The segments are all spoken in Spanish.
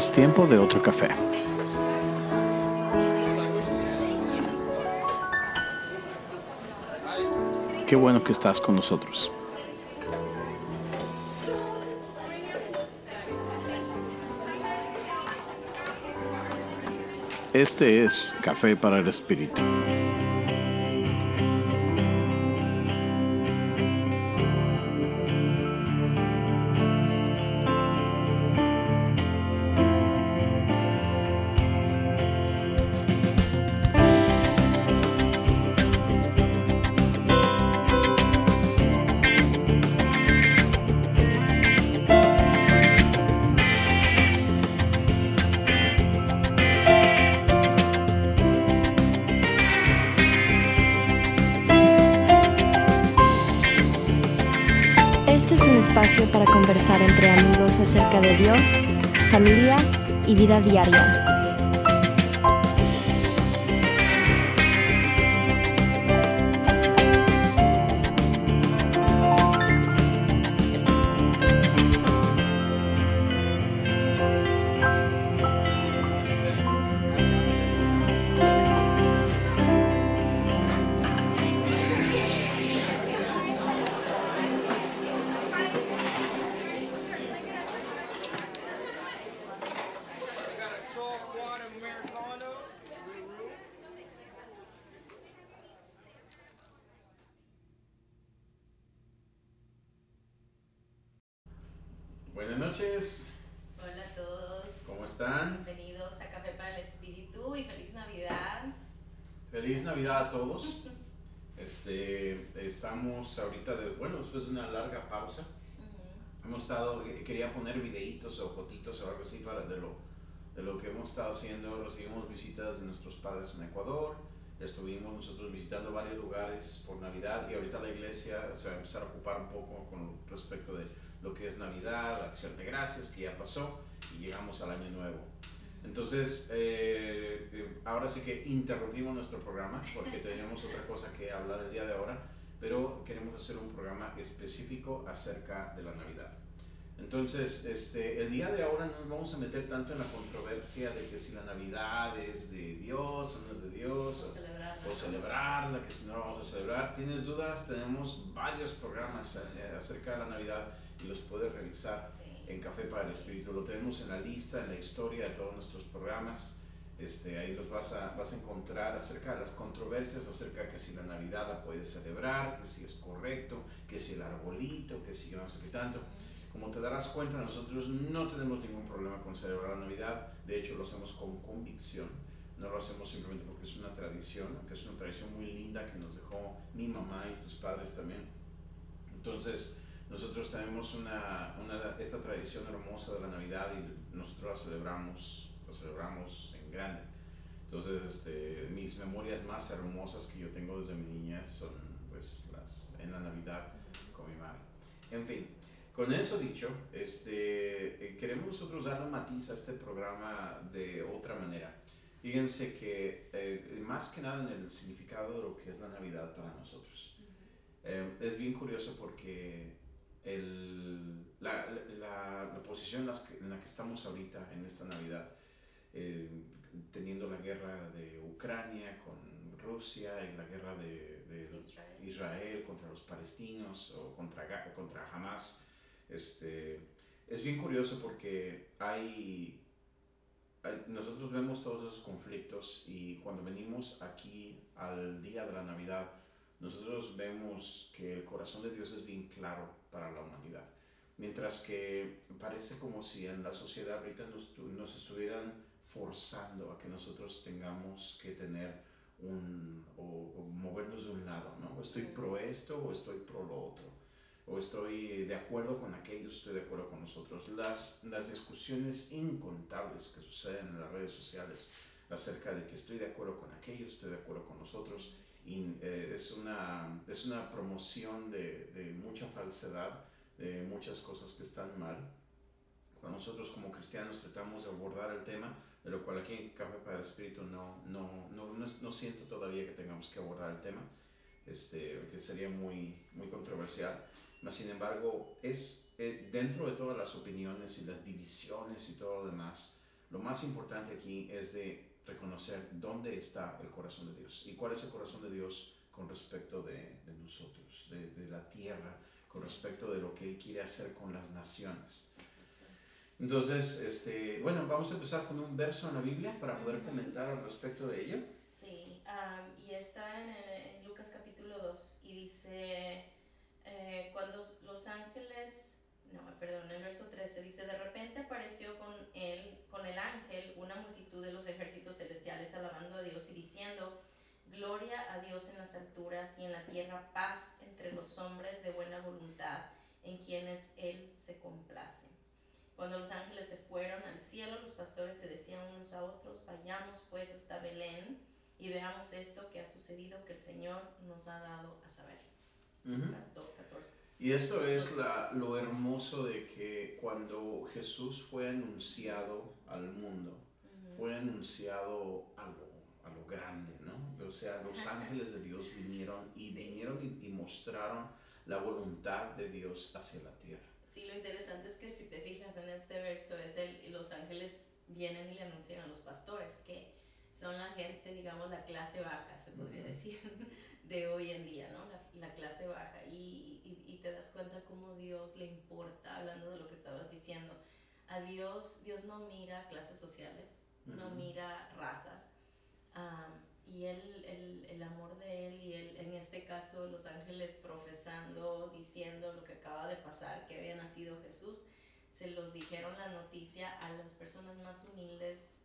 Es tiempo de otro café. Qué bueno que estás con nosotros. Este es Café para el Espíritu. Para conversar entre amigos acerca de Dios, familia y vida diaria. Buenas noches, Hola a todos. ¿cómo están? Bienvenidos a Café para el Espíritu y feliz Navidad. Feliz Navidad a todos. Este, estamos ahorita, de, bueno, después de una larga pausa, hemos estado, quería poner videitos o fotitos o algo así para de lo, de lo que hemos estado haciendo. Recibimos visitas de nuestros padres en Ecuador, estuvimos nosotros visitando varios lugares por Navidad y ahorita la iglesia se va a empezar a ocupar un poco con respecto de lo que es Navidad, Acción de Gracias, que ya pasó y llegamos al Año Nuevo. Entonces, eh, eh, ahora sí que interrumpimos nuestro programa porque teníamos otra cosa que hablar el día de ahora, pero queremos hacer un programa específico acerca de la Navidad. Entonces, este, el día de ahora no nos vamos a meter tanto en la controversia de que si la Navidad es de Dios o no es de Dios, Vamos a celebrarla. o celebrarla, que si no la vamos a celebrar. ¿Tienes dudas? Tenemos varios programas eh, acerca de la Navidad y los puedes revisar Sí. en Café para el Espíritu. Lo tenemos en la lista, en la historia de todos nuestros programas. Este, ahí los vas a, vas a encontrar acerca de las controversias, acerca de que si la Navidad la puedes celebrar, que si es correcto, que si el arbolito, que si yo no sé qué tanto. Como te darás cuenta, nosotros no tenemos ningún problema con celebrar la Navidad. De hecho, lo hacemos con convicción. No lo hacemos simplemente porque es una tradición, aunque es una tradición muy linda que nos dejó mi mamá y tus padres también. Entonces, nosotros tenemos una, una, esta tradición hermosa de la Navidad y nosotros la celebramos, la celebramos en grande. Entonces, este, mis memorias más hermosas que yo tengo desde mi niñez son pues, las, en la Navidad con mi madre. En fin, con eso dicho, este, eh, queremos nosotros darle un matiz a este programa de otra manera. Fíjense que eh, más que nada en el significado de lo que es la Navidad para nosotros. Eh, es bien curioso porque el, la, la, la posición en, las que- en la que estamos ahorita en esta Navidad, eh, teniendo la guerra de Ucrania con Rusia y la guerra de, de Israel. Israel contra los palestinos o contra, contra Hamas, este, es bien curioso porque hay, hay- nosotros vemos todos esos conflictos y cuando venimos aquí al día de la Navidad, nosotros vemos que el corazón de Dios es bien claro para la humanidad. Mientras que parece como si en la sociedad ahorita nos, nos estuvieran forzando a que nosotros tengamos que tener un, o, o movernos de un lado, ¿no? Estoy pro esto o estoy pro lo otro. O estoy de acuerdo con aquellos, estoy de acuerdo con nosotros. Las, las discusiones incontables que suceden en las redes sociales acerca de que estoy de acuerdo con aquellos, estoy de acuerdo con nosotros, y eh, es, una, es una promoción de, de mucha falsedad, de muchas cosas que están mal. Cuando nosotros como cristianos tratamos de abordar el tema, de lo cual aquí en Café para el Espíritu no, no, no, no, no siento todavía que tengamos que abordar el tema, este, que sería muy, muy controversial. Mas, sin embargo, es eh, dentro de todas las opiniones y las divisiones y todo lo demás, lo más importante aquí es de reconocer dónde está el corazón de Dios y cuál es el corazón de Dios con respecto de, de nosotros, de, de la tierra, con respecto de lo que Él quiere hacer con las naciones. Entonces, este, bueno, vamos a empezar con un verso en la Biblia para poder comentar al respecto de ello. Sí, am, y está en, Lucas capítulo 2 y dice, eh, cuando los ángeles, perdón, en el verso 13 dice, de repente apareció con él, con el ángel, una multitud de los ejércitos celestiales alabando a Dios y diciendo, gloria a Dios en las alturas y en la tierra paz entre los hombres de buena voluntad, en quienes Él se complace. Cuando los ángeles se fueron al cielo, los pastores se decían unos a otros, vayamos pues hasta Belén y veamos esto que ha sucedido que el Señor nos ha dado a saber. Lucas 14. Y esto es la- lo hermoso de que cuando Jesús fue anunciado al mundo, fue anunciado a lo, a lo grande, ¿no? O sea, los ángeles de Dios vinieron y vinieron y, y mostraron la voluntad de Dios hacia la tierra. Sí, lo interesante es que si te fijas en este verso, es el, los ángeles vienen y le anuncian a los pastores, que son la gente, digamos, la clase baja, se podría Ujú. decir, de hoy en día, ¿no? La, la clase baja. Y, y, y te das cuenta cómo Dios le importa, hablando de lo que estabas diciendo. A Dios, Dios no mira clases sociales, no Ujú. mira razas. am, y él, el, el amor de él y él, en este caso los ángeles profesando, diciendo lo que acaba de pasar, que había nacido Jesús, se los dijeron la noticia a las personas más humildes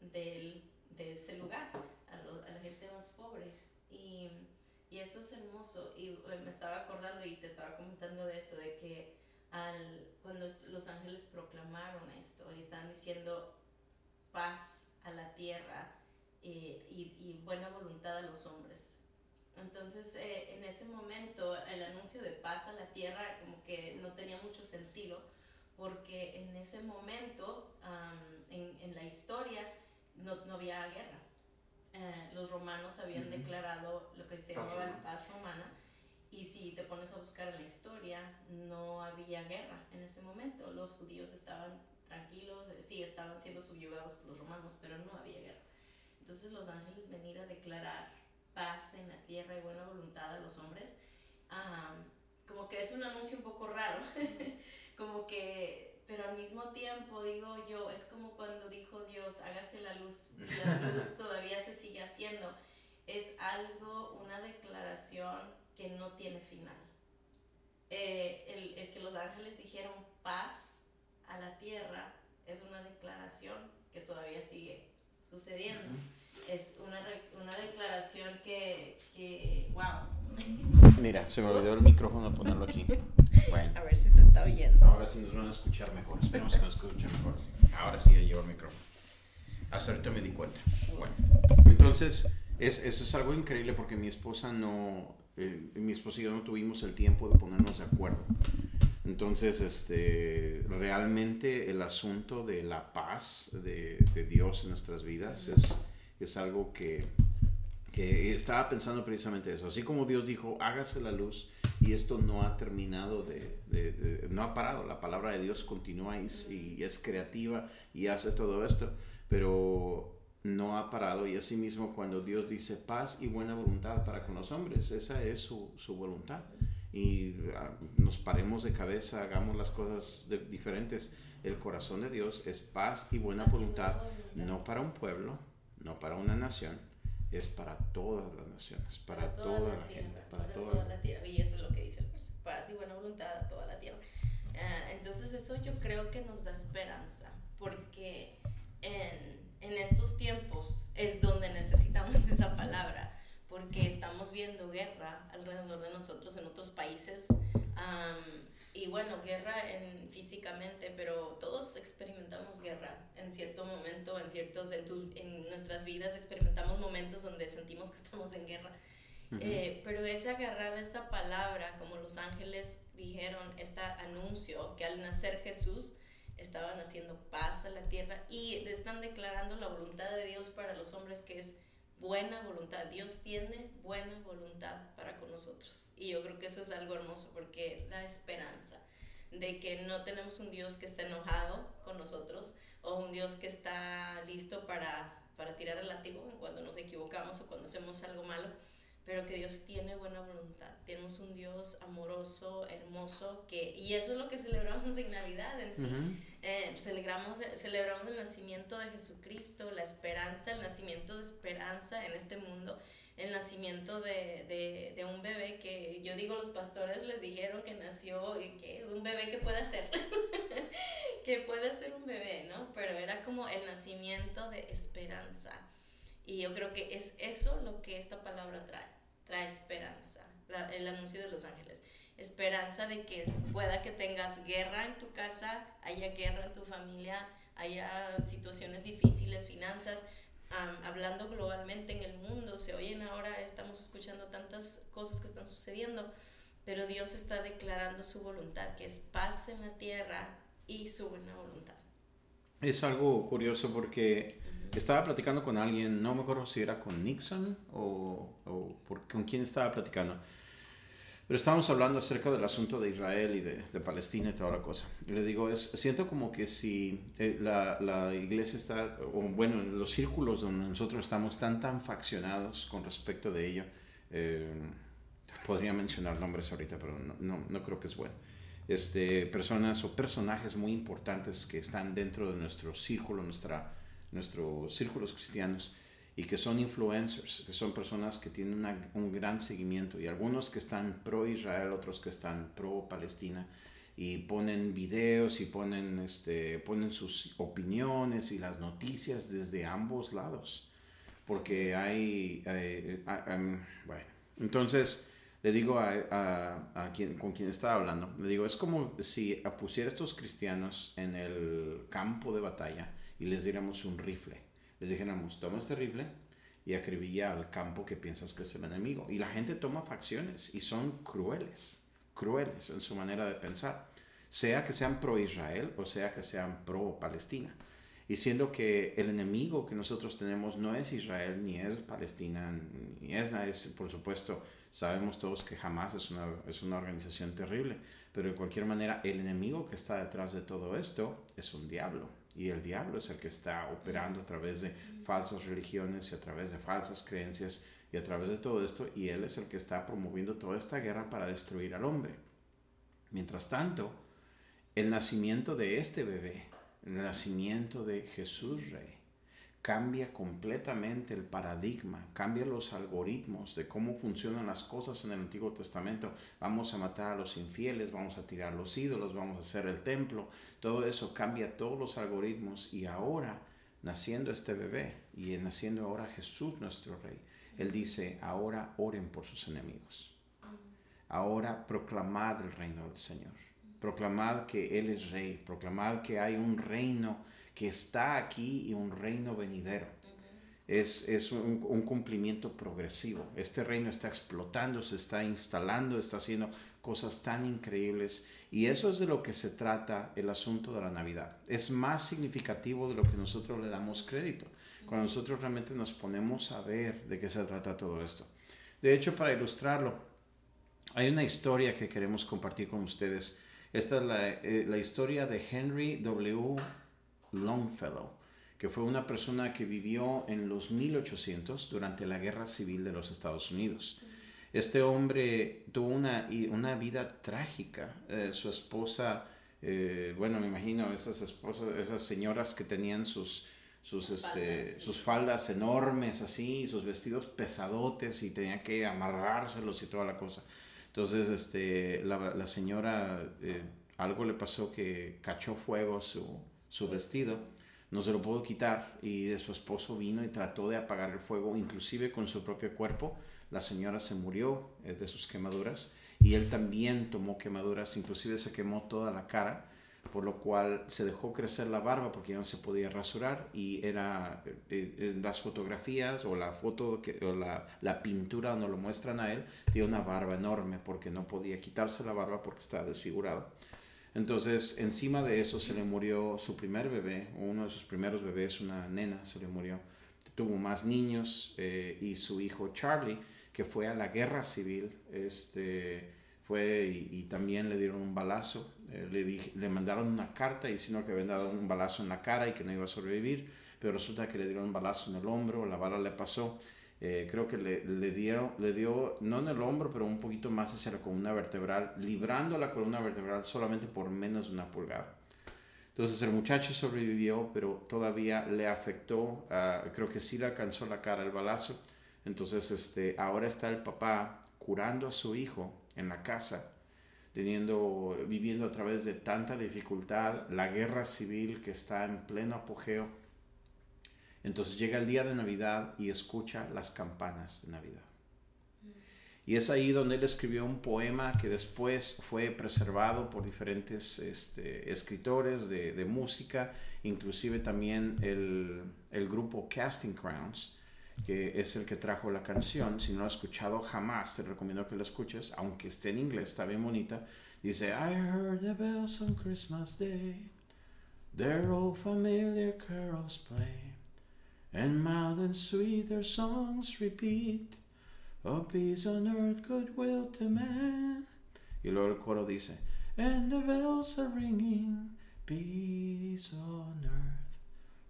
del, de ese lugar, a, lo- a la gente más pobre. Y, y eso es hermoso. Y eh, me estaba acordando y te estaba comentando de eso, de que al, cuando los ángeles proclamaron esto y estaban diciendo paz a la tierra eh, y, y buena voluntad a los hombres. Entonces, eh, en ese momento, el anuncio de paz a la tierra como que no tenía mucho sentido, porque en ese momento, am, en, en la historia, no, no había guerra. Eh, los romanos habían declarado lo que se Paz llamaba la paz romana, y si te pones a buscar en la historia, no había guerra en ese momento. Los judíos estaban tranquilos, eh, sí, estaban siendo subyugados por los romanos, pero no había guerra. Entonces los ángeles venir a declarar paz en la tierra y buena voluntad a los hombres, ah, como que es un anuncio un poco raro, como que, pero al mismo tiempo digo yo, es como cuando dijo Dios, hágase la luz, y la luz todavía se sigue haciendo. Es algo, una declaración que no tiene final. Eh, el, el que los ángeles dijeron paz a la tierra es una declaración que todavía sigue sucediendo. Es una, una declaración que, que, wow. Mira, se me olvidó el micrófono ponerlo aquí. Bueno, A ver si se está oyendo. ahora sí nos van a escuchar mejor. Esperemos que nos escuchen mejor. sí. Ahora sí ya llevo el micrófono. Hasta ahorita me di cuenta. Bueno, entonces, es, eso es algo increíble porque mi esposa no, eh, mi esposa y yo no tuvimos el tiempo de ponernos de acuerdo. Entonces, este, realmente el asunto de la paz de, Dios en nuestras vidas es, es algo que, que estaba pensando precisamente eso. Así como Dios dijo, hágase la luz y esto no ha terminado de, no ha parado. La palabra de Dios continúa y es creativa y hace todo esto, pero no ha parado. Y asimismo cuando Dios dice paz y buena voluntad para con los hombres, esa es su, su voluntad. Y ah, nos paremos de cabeza, hagamos las cosas de- diferentes. El corazón de Dios es paz y buena Paz y voluntad, buena no para un pueblo, no para una nación, es para todas las naciones, para, toda, la, tierra, gente, para, para toda, toda la tierra. Y eso es lo que dice el verso, paz y buena voluntad a toda la tierra. Ah, entonces eso yo creo que nos da esperanza, porque en, en estos tiempos es donde necesitamos esa palabra, porque estamos viendo guerra alrededor de nosotros en otros países. am, y bueno, guerra en, físicamente, pero todos experimentamos guerra en cierto momento, en, ciertos, en, tu- en nuestras vidas experimentamos momentos donde sentimos que estamos en guerra. Eh, pero es agarrar esta palabra, como los ángeles dijeron, este anuncio, que al nacer Jesús estaban haciendo paz a la tierra y están declarando la voluntad de Dios para los hombres, que es buena voluntad. Dios tiene buena voluntad para con nosotros. Y yo creo que eso es algo hermoso porque da esperanza. de que no tenemos un Dios que está enojado con nosotros o un Dios que está listo para, para tirar el látigo cuando nos equivocamos o cuando hacemos algo malo, pero que Dios tiene buena voluntad. Tenemos un Dios amoroso, hermoso, que, y eso es lo que celebramos en Navidad en sí. Eh, celebramos, celebramos el nacimiento de Jesucristo, la esperanza, el nacimiento de esperanza en este mundo el nacimiento de, de, de, un bebé que yo digo los pastores les dijeron que nació y que un bebé que puede ser que puede ser un bebé no pero era como el nacimiento de esperanza y yo creo que es eso lo que esta palabra trae trae esperanza el anuncio de los ángeles. Esperanza de que pueda que tengas guerra en tu casa haya guerra en tu familia haya situaciones difíciles finanzas. Hablando globalmente en el mundo, se oyen ahora, estamos escuchando tantas cosas que están sucediendo, pero Dios está declarando su voluntad, que es paz en la tierra y su buena voluntad. Es algo curioso porque estaba platicando con alguien, no me acuerdo si era con Nixon o, o con quién estaba platicando pero estábamos hablando acerca del asunto de Israel y de, de Palestina y toda la cosa. Y le digo, es, siento como que si eh, la, la, iglesia está, o bueno, en los círculos donde nosotros estamos tan, tan faccionados con respecto de ello, eh, podría mencionar nombres ahorita, pero no, no, no, creo que es bueno. Este, personas o personajes muy importantes que están dentro de nuestro círculo, nuestra, nuestros círculos cristianos, y que son influencers, que son personas que tienen un gran seguimiento y algunos que están pro Israel, otros que están pro Palestina y ponen videos y ponen, este, ponen sus opiniones y las noticias desde ambos lados. Porque hay, bueno, entonces le digo a, a, a, quien, con quien estaba hablando, le digo, es como si pusiera estos cristianos en el campo de batalla y les diéramos un rifle les dijéramos, toma este rifle y acribilla al campo que piensas que es el enemigo. Y la gente toma facciones y son crueles, crueles en su manera de pensar, sea que sean pro Israel o sea que sean pro Palestina. Y siendo que el enemigo que nosotros tenemos no es Israel, ni es Palestina, ni es, es por supuesto, sabemos todos que jamás es una, es una organización terrible, pero de cualquier manera el enemigo que está detrás de todo esto es un diablo y el diablo es el que está operando a través de falsas religiones y a través de falsas creencias y a través de todo esto. Y él es el que está promoviendo toda esta guerra para destruir al hombre. Mientras tanto, el nacimiento de este bebé, el nacimiento de Jesús Rey, cambia completamente el paradigma, cambia los algoritmos de cómo funcionan las cosas en el Antiguo Testamento. Vamos a matar a los infieles, vamos a tirar los ídolos, vamos a hacer el templo. Todo eso cambia todos los algoritmos y ahora, naciendo este bebé y naciendo ahora Jesús nuestro Rey, Él dice, ahora oren por sus enemigos. Ahora proclamad el reino del Señor. Proclamad que Él es Rey. Proclamad que hay un reino que está aquí y un reino venidero. Es, es un, cumplimiento progresivo. Este reino está explotando, se está instalando, está haciendo cosas tan increíbles. Y eso es de lo que se trata el asunto de la Navidad. Es más significativo de lo que nosotros le damos crédito. Cuando nosotros realmente nos ponemos a ver de qué se trata todo esto. De hecho, para ilustrarlo, hay una historia que queremos compartir con ustedes. Esta es la, eh, la historia de Henry W. Longfellow, que fue una persona que vivió en los 1800 durante la Guerra Civil de los Estados Unidos. Este hombre tuvo una, una vida trágica. Eh, su esposa, eh, bueno, me imagino esas esposas, esas señoras que tenían sus, sus, este, faldas, sus faldas enormes así, sus vestidos pesadotes y tenía que amarrárselos y toda la cosa. Entonces, este, la, la señora, eh, algo le pasó que cachó fuego su, su vestido, no se lo pudo quitar y su esposo vino y trató de apagar el fuego, inclusive con su propio cuerpo. La señora se murió eh, de sus quemaduras y él también tomó quemaduras, inclusive se quemó toda la cara, por lo cual se dejó crecer la barba porque ya no se podía rasurar y era eh, eh, las fotografías o la foto que, o la, la pintura donde lo muestran a él, tiene una barba enorme porque no podía quitarse la barba porque estaba desfigurado. Entonces, encima de eso se le murió su primer bebé, uno de sus primeros bebés, una nena, se le murió. Tuvo más niños eh, y su hijo Charlie, que fue a la guerra civil, este, fue y, también le dieron un balazo. Eh, le, dije- le mandaron una carta diciendo que habían dado un balazo en la cara y que no iba a sobrevivir, pero resulta que le dieron un balazo en el hombro, la bala le pasó. Eh, creo que le, le dieron, le dio, no en el hombro, pero un poquito más hacia la columna vertebral, librando la columna vertebral solamente por menos de una pulgada. Entonces el muchacho sobrevivió, pero todavía le afectó, ah, creo que sí le alcanzó la cara el balazo. Entonces este, ahora está el papá curando a su hijo en la casa, teniendo, viviendo a través de tanta dificultad, la guerra civil que está en pleno apogeo. Entonces llega el día de Navidad y escucha las campanas de Navidad. Y es ahí donde él escribió un poema que después fue preservado por diferentes este, escritores de, música, inclusive también el, grupo Casting Crowns, que es el que trajo la canción. Si no lo has escuchado jamás, te recomiendo que la escuches, aunque esté en inglés, está bien bonita. Dice, I heard the bells on Christmas Day, their old familiar carols play, and mild and sweet their songs repeat. Oh, peace on earth, goodwill to man. Y luego el coro dice, And the bells are ringing, peace on earth.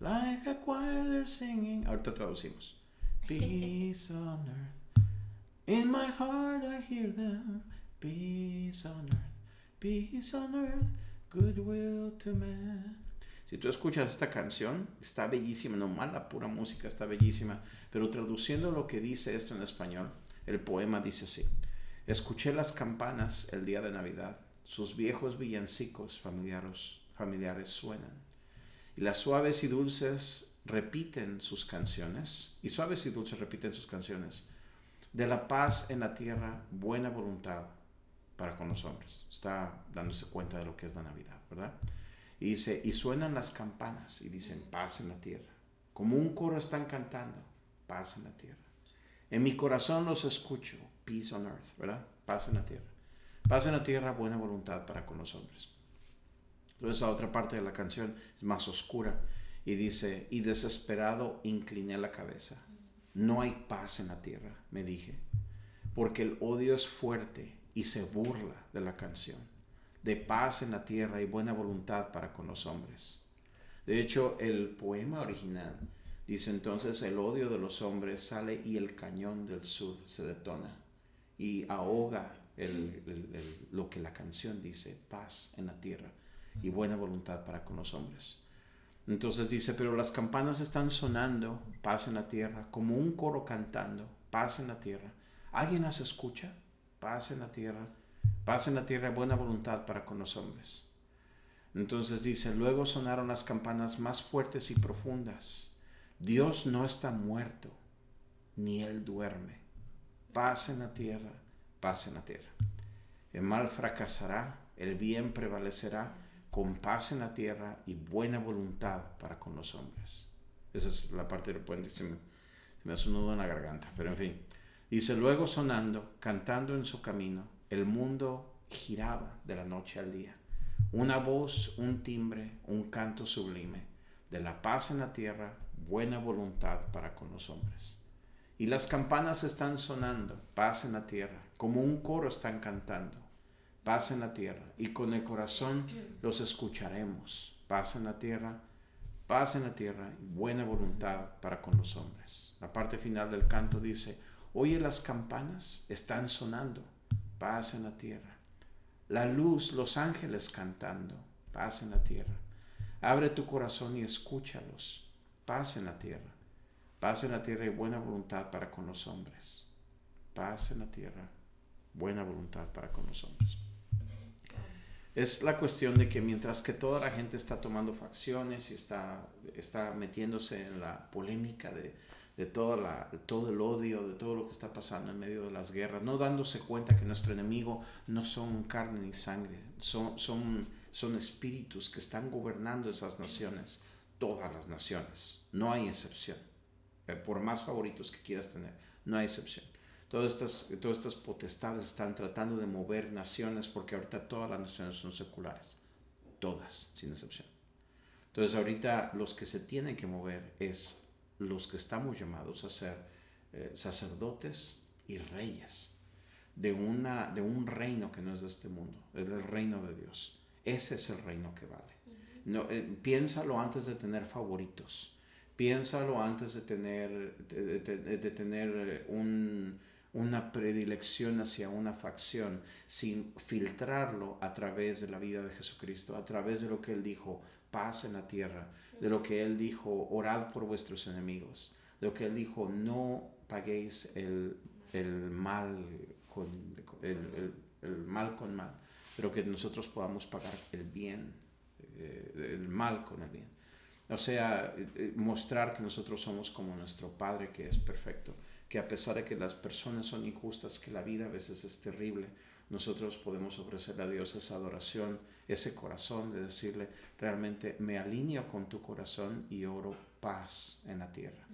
Like a choir they're singing. Ahorita traducimos. Peace on earth. In my heart I hear them. Peace on earth. Peace on earth. Goodwill to man. Si tú escuchas esta canción, está bellísima, no mala, pura música, está bellísima, pero traduciendo lo que dice esto en español, el poema dice así. Escuché las campanas el día de Navidad, sus viejos villancicos familiares, familiares suenan, y las suaves y dulces repiten sus canciones, y suaves y dulces repiten sus canciones, de la paz en la tierra, buena voluntad para con los hombres. Está dándose cuenta de lo que es la Navidad, ¿verdad? Y dice, y suenan las campanas y dicen, paz en la tierra. Como un coro están cantando, paz en la tierra. En mi corazón los escucho, peace on earth, ¿verdad? Paz en la tierra. Paz en la tierra, buena voluntad para con los hombres. Entonces la otra parte de la canción es más oscura y dice, y desesperado incliné la cabeza. No hay paz en la tierra, me dije, porque el odio es fuerte y se burla de la canción, de paz en la tierra y buena voluntad para con los hombres. De hecho, el poema original dice entonces, el odio de los hombres sale y el cañón del sur se detona y ahoga lo que la canción dice, paz en la tierra y buena voluntad para con los hombres. Entonces dice, pero las campanas están sonando, paz en la tierra, como un coro cantando, paz en la tierra. ¿Alguien las escucha? Paz en la tierra, paz en la tierra, buena voluntad para con los hombres. Entonces dice, luego sonaron las campanas más fuertes y profundas. Dios no está muerto, ni Él duerme. Paz en la tierra, paz en la tierra. El mal fracasará, el bien prevalecerá, con paz en la tierra y buena voluntad para con los hombres. Esa es la parte del puente, se me, se me hace nudo en la garganta, pero en fin. Dice, luego sonando, cantando en su camino, el mundo giraba de la noche al día. Una voz, un timbre, un canto sublime, de la paz en la tierra, buena voluntad para con los hombres. Y las campanas están sonando, paz en la tierra, como un coro están cantando, paz en la tierra, y con el corazón los escucharemos, paz en la tierra, paz en la tierra, buena voluntad para con los hombres. La parte final del canto dice, oye las campanas, están sonando, paz en la tierra. La luz, los ángeles cantando, paz en la tierra. Abre tu corazón y escúchalos, paz en la tierra. Paz en la tierra y buena voluntad para con los hombres. Paz en la tierra, buena voluntad para con los hombres. Es la cuestión de que mientras que toda la gente está tomando facciones y está, está metiéndose en la polémica de, de toda la, todo el odio, de todo lo que está pasando en medio de las guerras, no dándose cuenta que nuestro enemigo no son carne ni sangre, son, son, son espíritus que están gobernando esas naciones, todas las naciones, no hay excepción. Eh, Por más favoritos que quieras tener, no hay excepción. Todas estas, todas estas potestades están tratando de mover naciones porque ahorita todas las naciones son seculares. Todas, sin excepción. Entonces ahorita los que se tienen que mover es los que estamos llamados a ser eh, sacerdotes y reyes. de, una, de un reino que no es de este mundo, es del reino de Dios. Ese es el reino que vale. No, eh, piénsalo antes de tener favoritos. Piénsalo antes de tener, de, de- de tener eh, un, una predilección hacia una facción, sin filtrarlo a través de la vida de Jesucristo, a través de lo que Él dijo, paz en la tierra, de lo que Él dijo, orad por vuestros enemigos, de lo que Él dijo, no paguéis el, el mal con el, el- mal con mal, pero que nosotros podamos pagar el bien, eh, el mal con el bien. O sea, eh, eh, mostrar que nosotros somos como nuestro Padre que es perfecto, que a pesar de que las personas son injustas, que la vida a veces es terrible, nosotros podemos ofrecerle a Dios esa adoración, ese corazón de decirle, realmente me alineo con tu corazón y oro paz en la tierra.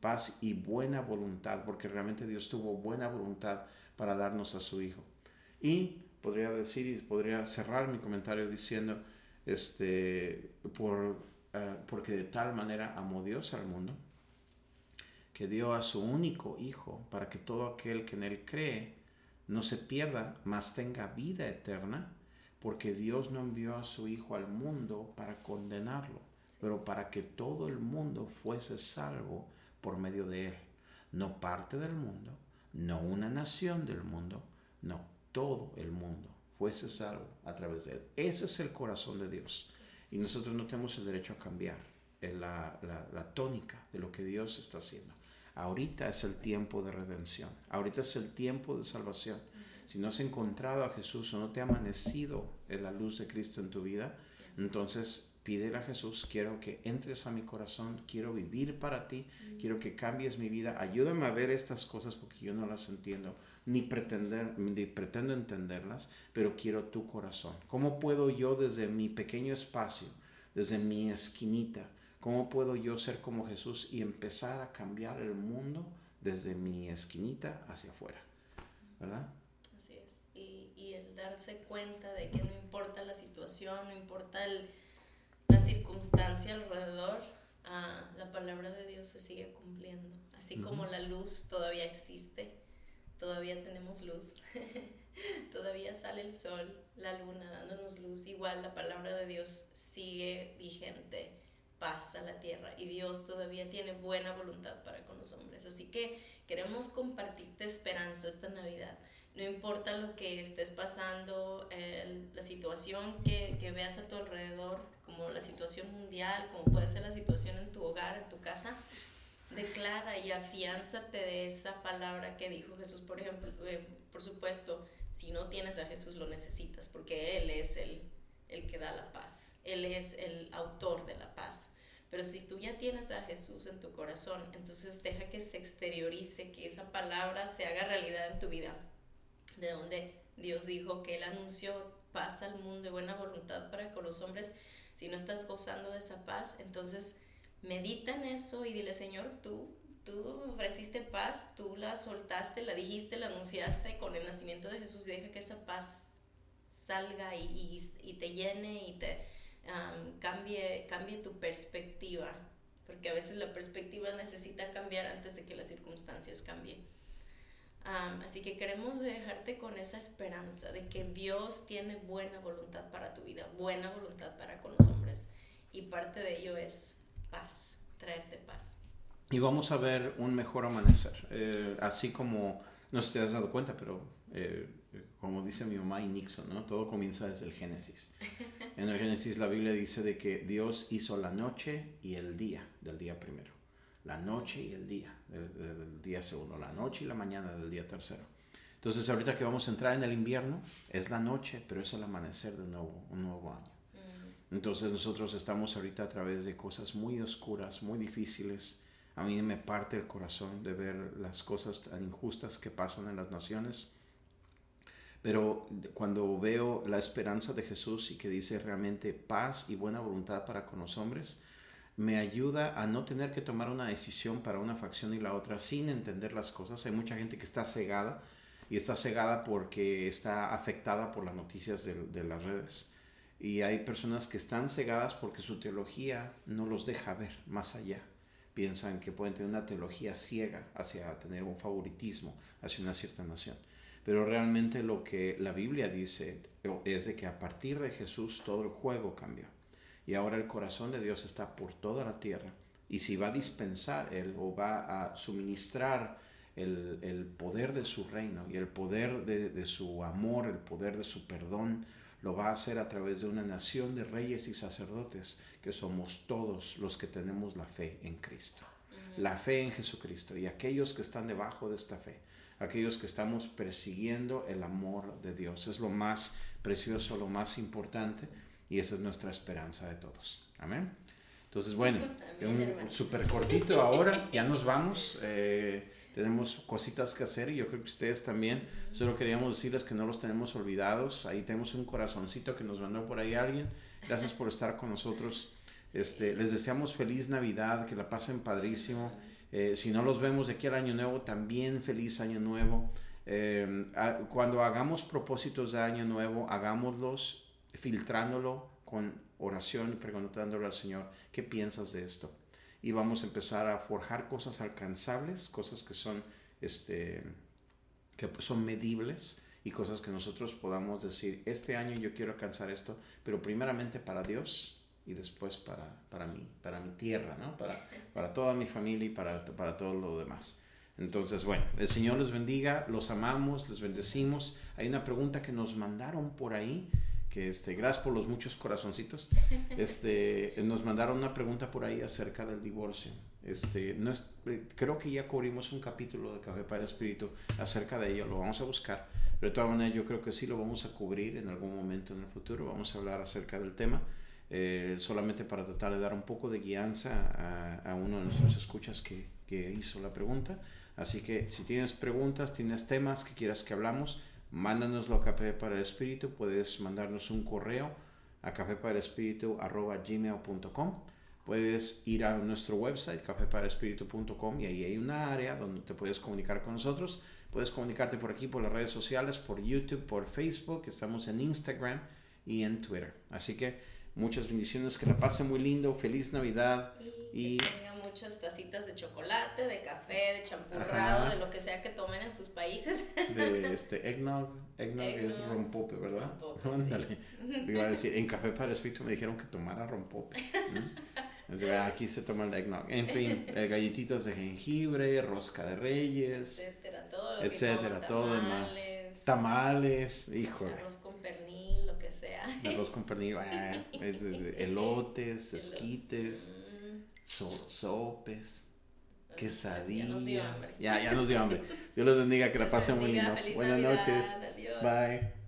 Paz y buena voluntad, porque realmente Dios tuvo buena voluntad para darnos a su Hijo. Y podría decir y podría cerrar mi comentario diciendo, este, por, eh, porque de tal manera amó Dios al mundo, que dio a su único Hijo para que todo aquel que en Él cree no se pierda, mas tenga vida eterna, porque Dios no envió a su Hijo al mundo para condenarlo, pero para que todo el mundo fuese salvo por medio de Él. No parte del mundo, no una nación del mundo, no, todo el mundo fuese salvo a través de Él. Ese es el corazón de Dios. Y nosotros no tenemos el derecho a cambiar eh, la, la, la tónica de lo que Dios está haciendo. Ahorita es el tiempo de redención. Ahorita es el tiempo de salvación. Si no has encontrado a Jesús o no te ha amanecido en la luz de Cristo en tu vida, entonces pídele a Jesús, quiero que entres a mi corazón, quiero vivir para ti, quiero que cambies mi vida, ayúdame a ver estas cosas porque yo no las entiendo, ni, pretender, ni pretendo entenderlas, pero quiero tu corazón. ¿Cómo puedo yo desde mi pequeño espacio, desde mi esquinita, cómo puedo yo ser como Jesús y empezar a cambiar el mundo desde mi esquinita hacia afuera? ¿Verdad? Así es. Y, y el darse cuenta de que no importa la situación, no importa el, la circunstancia alrededor, ah, la palabra de Dios se sigue cumpliendo. Así como la luz todavía existe, todavía tenemos luz, todavía sale el sol, la luna dándonos luz, igual la palabra de Dios sigue vigente, pasa la tierra y Dios todavía tiene buena voluntad para con los hombres. Así que queremos compartirte esperanza esta Navidad. No importa lo que estés pasando, el- la situación que, que veas a tu alrededor, como la situación mundial, como puede ser la situación en tu hogar, en tu casa, declara y afiánzate de esa palabra que dijo Jesús. Por ejemplo, eh, por supuesto, si no tienes a Jesús lo necesitas, porque Él es el, el que da la paz, Él es el autor de la paz. Pero si tú ya tienes a Jesús en tu corazón, entonces deja que se exteriorice, que esa palabra se haga realidad en tu vida de donde Dios dijo que Él anunció paz al mundo y buena voluntad para con los hombres. Si no estás gozando de esa paz, entonces medita en eso y dile, Señor, tú, tú ofreciste paz, tú la soltaste, la dijiste, la anunciaste con el nacimiento de Jesús y deja que esa paz salga y, y, y te llene y te cambie, cambie tu perspectiva, porque a veces la perspectiva necesita cambiar antes de que las circunstancias cambien. Así que queremos dejarte con esa esperanza de que Dios tiene buena voluntad para tu vida, buena voluntad para con los hombres. Y parte de ello es paz, traerte paz. Y vamos a ver un mejor amanecer. Eh, así como, no sé si te has dado cuenta, pero eh, como dice mi mamá y Nixon, ¿no? todo comienza desde el Génesis. En el Génesis la Biblia dice de que Dios hizo la noche y el día del día primero. La noche y el día del, día segundo. La noche y la mañana del día tercero. Entonces ahorita que vamos a entrar en el invierno, es la noche, pero es el amanecer de un nuevo, un nuevo año. Entonces nosotros estamos ahorita a través de cosas muy oscuras, muy difíciles. A mí me parte el corazón de ver las cosas tan injustas que pasan en las naciones. Pero cuando veo la esperanza de Jesús y que dice realmente paz y buena voluntad para con los hombres, me ayuda a no tener que tomar una decisión para una facción y la otra sin entender las cosas. Hay mucha gente que está cegada y está cegada porque está afectada por las noticias de, las redes. Y hay personas que están cegadas porque su teología no los deja ver más allá. Piensan que pueden tener una teología ciega hacia tener un favoritismo hacia una cierta nación. Pero realmente lo que la Biblia dice es de que a partir de Jesús todo el juego cambió. Y ahora el corazón de Dios está por toda la tierra. Y si va a dispensar Él o va a suministrar el, el poder de su reino y el poder de, de su amor, el poder de su perdón, lo va a hacer a través de una nación de reyes y sacerdotes, que somos todos los que tenemos la fe en Cristo. La fe en Jesucristo y aquellos que están debajo de esta fe, aquellos que estamos persiguiendo el amor de Dios. Es lo más precioso, lo más importante y esa es nuestra esperanza de todos. Amén. Entonces, bueno, un súper cortito ahora, ya nos vamos. Eh, tenemos cositas que hacer y yo creo que ustedes también. Solo queríamos decirles que no los tenemos olvidados. Ahí tenemos un corazoncito que nos mandó por ahí alguien. Gracias por estar con nosotros. Este, les deseamos feliz Navidad, que la pasen padrísimo. Eh, si no los vemos de aquí al año nuevo, también feliz año nuevo. Eh, cuando hagamos propósitos de año nuevo, hagámoslos filtrándolo con oración y preguntándole al Señor, ¿qué piensas de esto? Y vamos a empezar a forjar cosas alcanzables, cosas que son, este, que son medibles y cosas que nosotros podamos decir, este año yo quiero alcanzar esto, pero primeramente para Dios y después para, para mí, para mi tierra, ¿no? para, para toda mi familia y para, para todo lo demás. Entonces, bueno, el Señor les bendiga, los amamos, les bendecimos. Hay una pregunta que nos mandaron por ahí que este, gracias por los muchos corazoncitos. Este, nos mandaron una pregunta por ahí acerca del divorcio. Este, no es, creo que ya cubrimos un capítulo de Café para Espíritu acerca de ello, lo vamos a buscar. Pero de todas maneras yo creo que sí lo vamos a cubrir en algún momento en el futuro. Vamos a hablar acerca del tema, eh, solamente para tratar de dar un poco de guianza a, a uno de nuestros escuchas que, que hizo la pregunta. Así que si tienes preguntas, tienes temas que quieras que hablamos, mándanoslo a Café para el Espíritu. Puedes mandarnos un correo a gmail.com Puedes ir a nuestro website, caféparaespíritu.com, y ahí hay una área donde te puedes comunicar con nosotros. Puedes comunicarte por aquí, por las redes sociales, por YouTube, por Facebook, estamos en Instagram y en Twitter. Así que muchas bendiciones, que la pasen muy lindo, feliz Navidad y, muchas tacitas de chocolate, de café, de champurrado, de lo que sea que tomen en sus países. De este eggnog, eggnog, es rompope, ¿verdad? Rompope, Ándale. Iba a decir, en Café para Espíritu me dijeron que tomara rompope. Aquí se toma el eggnog. En fin, eh, galletitas de jengibre, rosca de reyes, etcétera, todo lo etcétera, que todo demás. Tamales, híjole. Arroz con pernil, lo que sea. Arroz con pernil, ah, elotes, esquites sopes, quesadillas. Ya, ya nos dio hambre. Dios los bendiga, que la pasen muy lindo. Buenas noches. Bye.